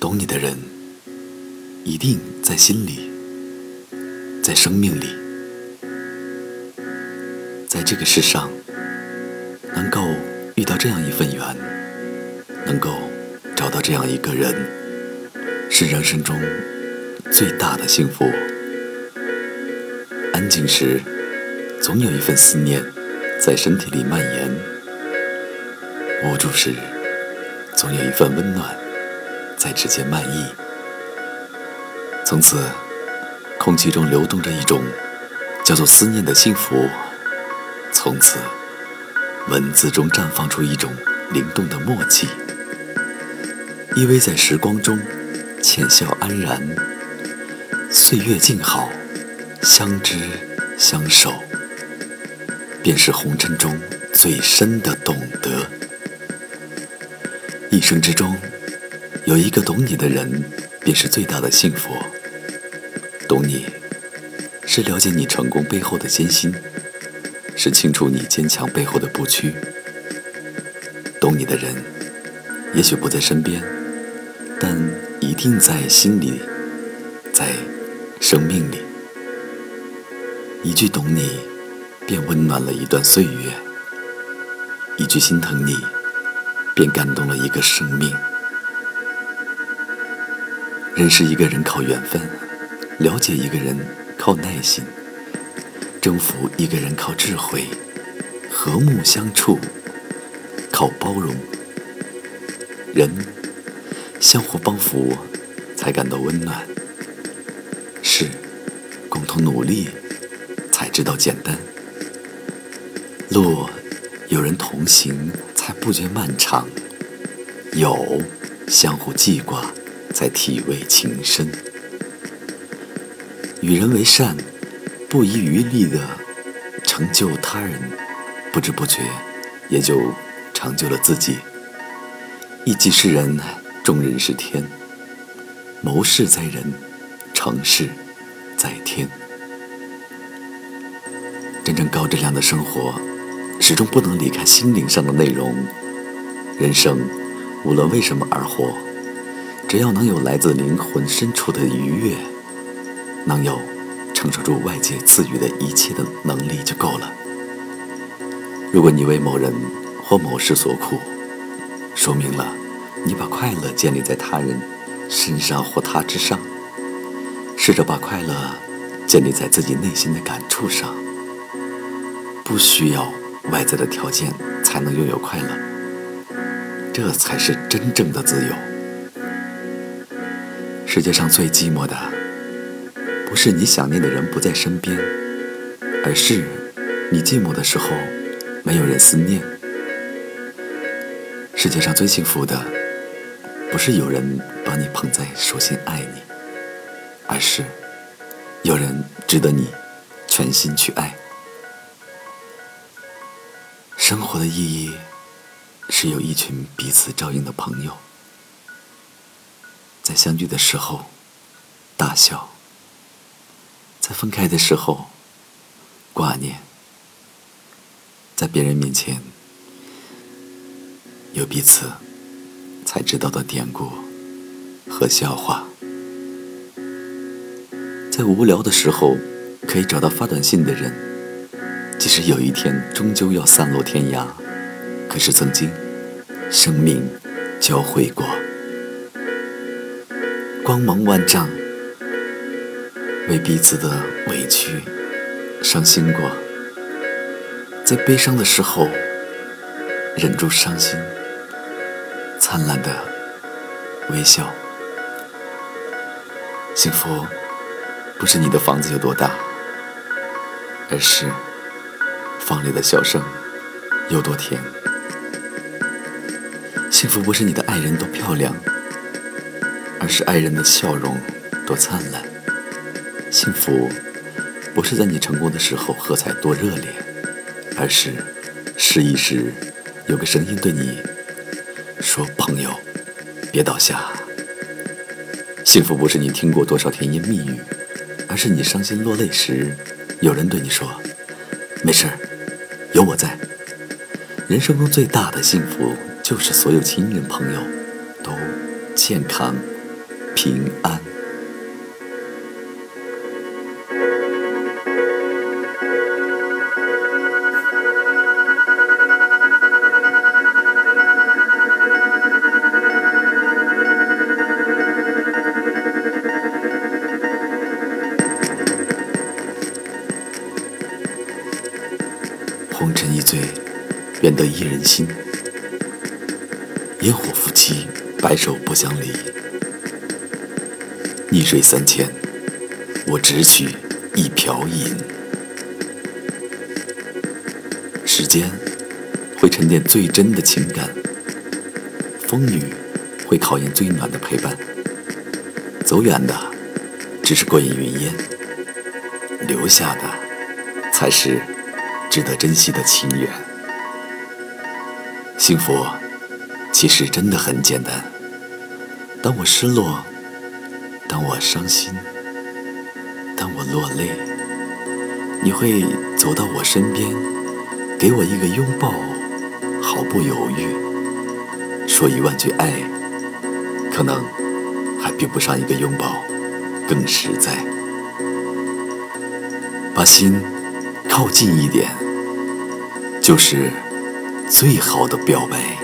懂你的人，一定在心里，在生命里，在这个世上，能够遇到这样一份缘，能够找到这样一个人，是人生中最大的幸福。安静时，总有一份思念在身体里蔓延；无助时，总有一份温暖。在指尖漫溢，从此，空气中流动着一种叫做思念的幸福；从此，文字中绽放出一种灵动的默契，依偎在时光中，浅笑安然。岁月静好，相知相守，便是红尘中最深的懂得。一生之中。有一个懂你的人，便是最大的幸福。懂你，是了解你成功背后的艰辛，是清楚你坚强背后的不屈。懂你的人，也许不在身边，但一定在心里，在生命里。一句懂你，便温暖了一段岁月；一句心疼你，便感动了一个生命。认识一个人靠缘分，了解一个人靠耐心，征服一个人靠智慧，和睦相处靠包容。人相互帮扶才感到温暖，事共同努力才知道简单，路有人同行才不觉漫长，有相互记挂。在体味情深，与人为善，不遗余力的成就他人，不知不觉也就成就了自己。一己是人，众人是天。谋事在人，成事在天。真正高质量的生活，始终不能离开心灵上的内容。人生，无论为什么而活。只要能有来自灵魂深处的愉悦，能有承受住外界赐予的一切的能力就够了。如果你为某人或某事所苦，说明了你把快乐建立在他人身上或他之上。试着把快乐建立在自己内心的感触上，不需要外在的条件才能拥有快乐，这才是真正的自由。世界上最寂寞的，不是你想念的人不在身边，而是你寂寞的时候没有人思念。世界上最幸福的，不是有人把你捧在手心爱你，而是有人值得你全心去爱。生活的意义，是有一群彼此照应的朋友。在相聚的时候，大笑；在分开的时候，挂念；在别人面前，有彼此才知道的典故和笑话；在无聊的时候，可以找到发短信的人，即使有一天终究要散落天涯，可是曾经生命交汇过。光芒万丈，为彼此的委屈伤心过，在悲伤的时候忍住伤心，灿烂的微笑。幸福不是你的房子有多大，而是房里的笑声有多甜。幸福不是你的爱人多漂亮。而是爱人的笑容多灿烂，幸福不是在你成功的时候喝彩多热烈，而是失意时有个声音对你说：“朋友，别倒下。”幸福不是你听过多少甜言蜜语，而是你伤心落泪时有人对你说：“没事，有我在。”人生中最大的幸福就是所有亲人朋友都健康。平安。红尘一醉，愿得一人心。烟火夫妻，白首不相离。逆水三千，我只取一瓢饮。时间会沉淀最真的情感，风雨会考验最暖的陪伴。走远的只是过眼云烟，留下的才是。值得珍惜的情缘，幸福其实真的很简单。当我失落，当我伤心，当我落泪，你会走到我身边，给我一个拥抱，毫不犹豫，说一万句爱，可能还比不上一个拥抱更实在。把心。靠近一点，就是最好的表白。